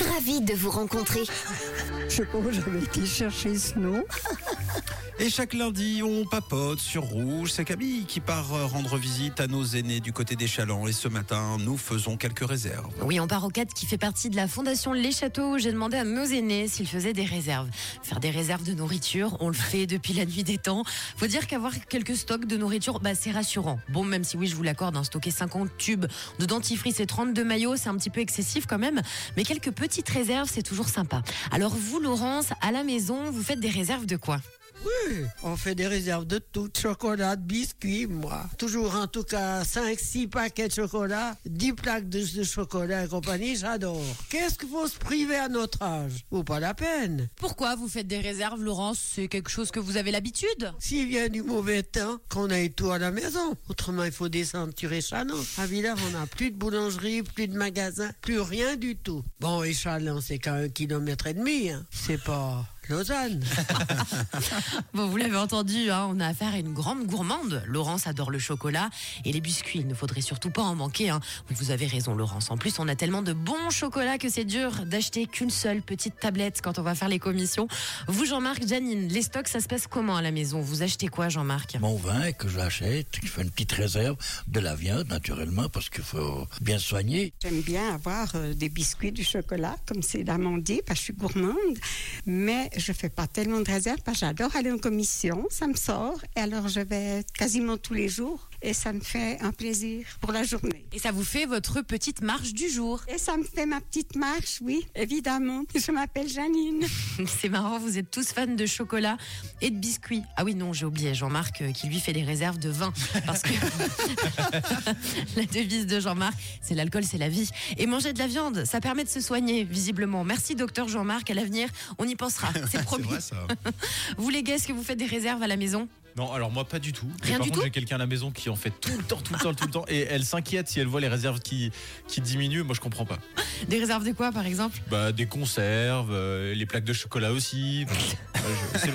Ravie de vous rencontrer. Je où j'avais été chercher ce nom. Et chaque lundi, on papote sur Rouge. C'est Camille qui part euh, rendre visite à nos aînés du côté des Chalands. Et ce matin, nous faisons quelques réserves. Oui, on part au 4 qui fait partie de la fondation Les Châteaux. J'ai demandé à nos aînés s'ils faisaient des réserves. Faire des réserves de nourriture, on le fait depuis la nuit des temps. Faut dire qu'avoir quelques stocks de nourriture, bah, c'est rassurant. Bon, même si oui, je vous l'accorde, hein, stocker 50 tubes de dentifrice et 32 maillots, c'est un petit peu excessif quand même. Mais quelques petites réserves, c'est toujours sympa. Alors vous, Laurence, à la maison, vous faites des réserves de quoi? Oui, on fait des réserves de tout, chocolat, de biscuits, moi. Toujours en tout cas 5, 6 paquets de chocolat, 10 plaques de, de chocolat et compagnie, j'adore. Qu'est-ce qu'il faut se priver à notre âge? Ou pas la peine. Pourquoi vous faites des réserves, Laurence? C'est quelque chose que vous avez l'habitude? S'il vient du mauvais temps, qu'on ait tout à la maison. Autrement, il faut descendre sur Échalon. À Villars, on n'a plus de boulangerie, plus de magasin, plus rien du tout. Bon, Échalon, c'est qu'à un kilomètre et demi. hein. C'est pas Lausanne. Bon, vous l'avez entendu, hein, on a affaire à une grande gourmande. Laurence adore le chocolat et les biscuits. Il ne faudrait surtout pas en manquer. Hein. Oui, Vous avez raison, Laurence. En plus, on a tellement de bons chocolats que c'est dur d'acheter qu'une seule petite tablette quand on va faire les commissions. Vous, Jean-Marc, Janine, les stocks, ça se passe comment à la maison? Vous achetez quoi, Jean-Marc? Mon vin que j'achète, je fais une petite réserve de la viande naturellement parce qu'il faut bien soigner. J'aime bien avoir euh, des biscuits, du chocolat, comme c'est l'amandie, parce que je suis gourmande. Mais je fais pas tellement de réserves parce que j'adore aller en commission, ça me sort. Et alors je vais quasiment tous les jours et ça me fait un plaisir pour la journée. Et ça vous fait votre petite marche du jour. Et ça me fait ma petite marche, oui, évidemment. Je m'appelle Janine. C'est marrant, vous êtes tous fans de chocolat et de biscuits. Ah oui, non, j'ai oublié Jean-Marc euh, qui lui fait des réserves de vin. Parce que la devise de Jean-Marc, c'est l'alcool, c'est la vie. Et manger de la viande, ça permet de se soigner, visiblement. Merci, docteur Jean-Marc. À l'avenir, on y pensera. C'est promis. vrai, ça. Vous, les gars, est-ce que vous faites des réserves à la maison? Non, alors moi pas du tout. Mais Rien par du contre, j'ai quelqu'un à la maison qui en fait tout le temps, tout le temps, tout le temps. Et elle s'inquiète si elle voit les réserves qui, qui diminuent. Moi, je comprends pas. Des réserves de quoi, par exemple? Bah, des conserves, euh, les plaques de chocolat aussi.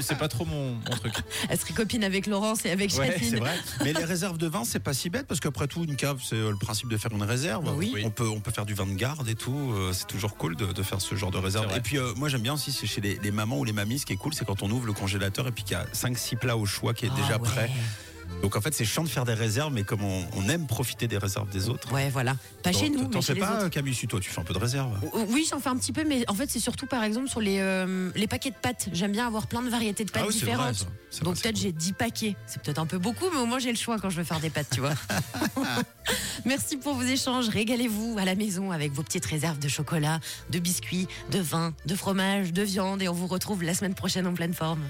C'est- pas trop mon, mon truc. Elle serait copine avec Laurence et avec Ouais, Jacqueline. c'est vrai. Mais les réserves de vin, c'est pas si bête parce qu'après tout, une cave, c'est euh, le principe de faire une réserve. Oui. On peut, on peut faire du vin de garde et tout. euh, C'est toujours cool de, de faire ce genre de réserve. Et puis, euh, moi, j'aime bien aussi, c'est chez les, les mamans ou les mamies, ce qui est cool, c'est quand on ouvre le congélateur et puis qu'il y a 5-6 plats au choix qui est Ah déjà ouais. prêt. Donc, en fait, c'est chiant de faire des réserves, mais comme on, on aime profiter des réserves des autres. Ouais, voilà. Pas chez nous, T'en fais pas. Camille, si toi, tu fais un peu de réserve. Oui, j'en fais un petit peu, mais en fait, c'est surtout par exemple sur les, euh, les paquets de pâtes. J'aime bien avoir plein de variétés de pâtes Ah oui, vrai, différentes. ça. Donc peut-être j'ai 10 paquets. C'est peut-être un peu beaucoup, mais au moins j'ai le choix quand je veux faire des pâtes, tu vois. Merci pour vos échanges. Régalez-vous à la maison avec vos petites réserves de chocolat, de biscuits, de vin, de fromage, de viande. Et on vous retrouve la semaine prochaine en pleine forme.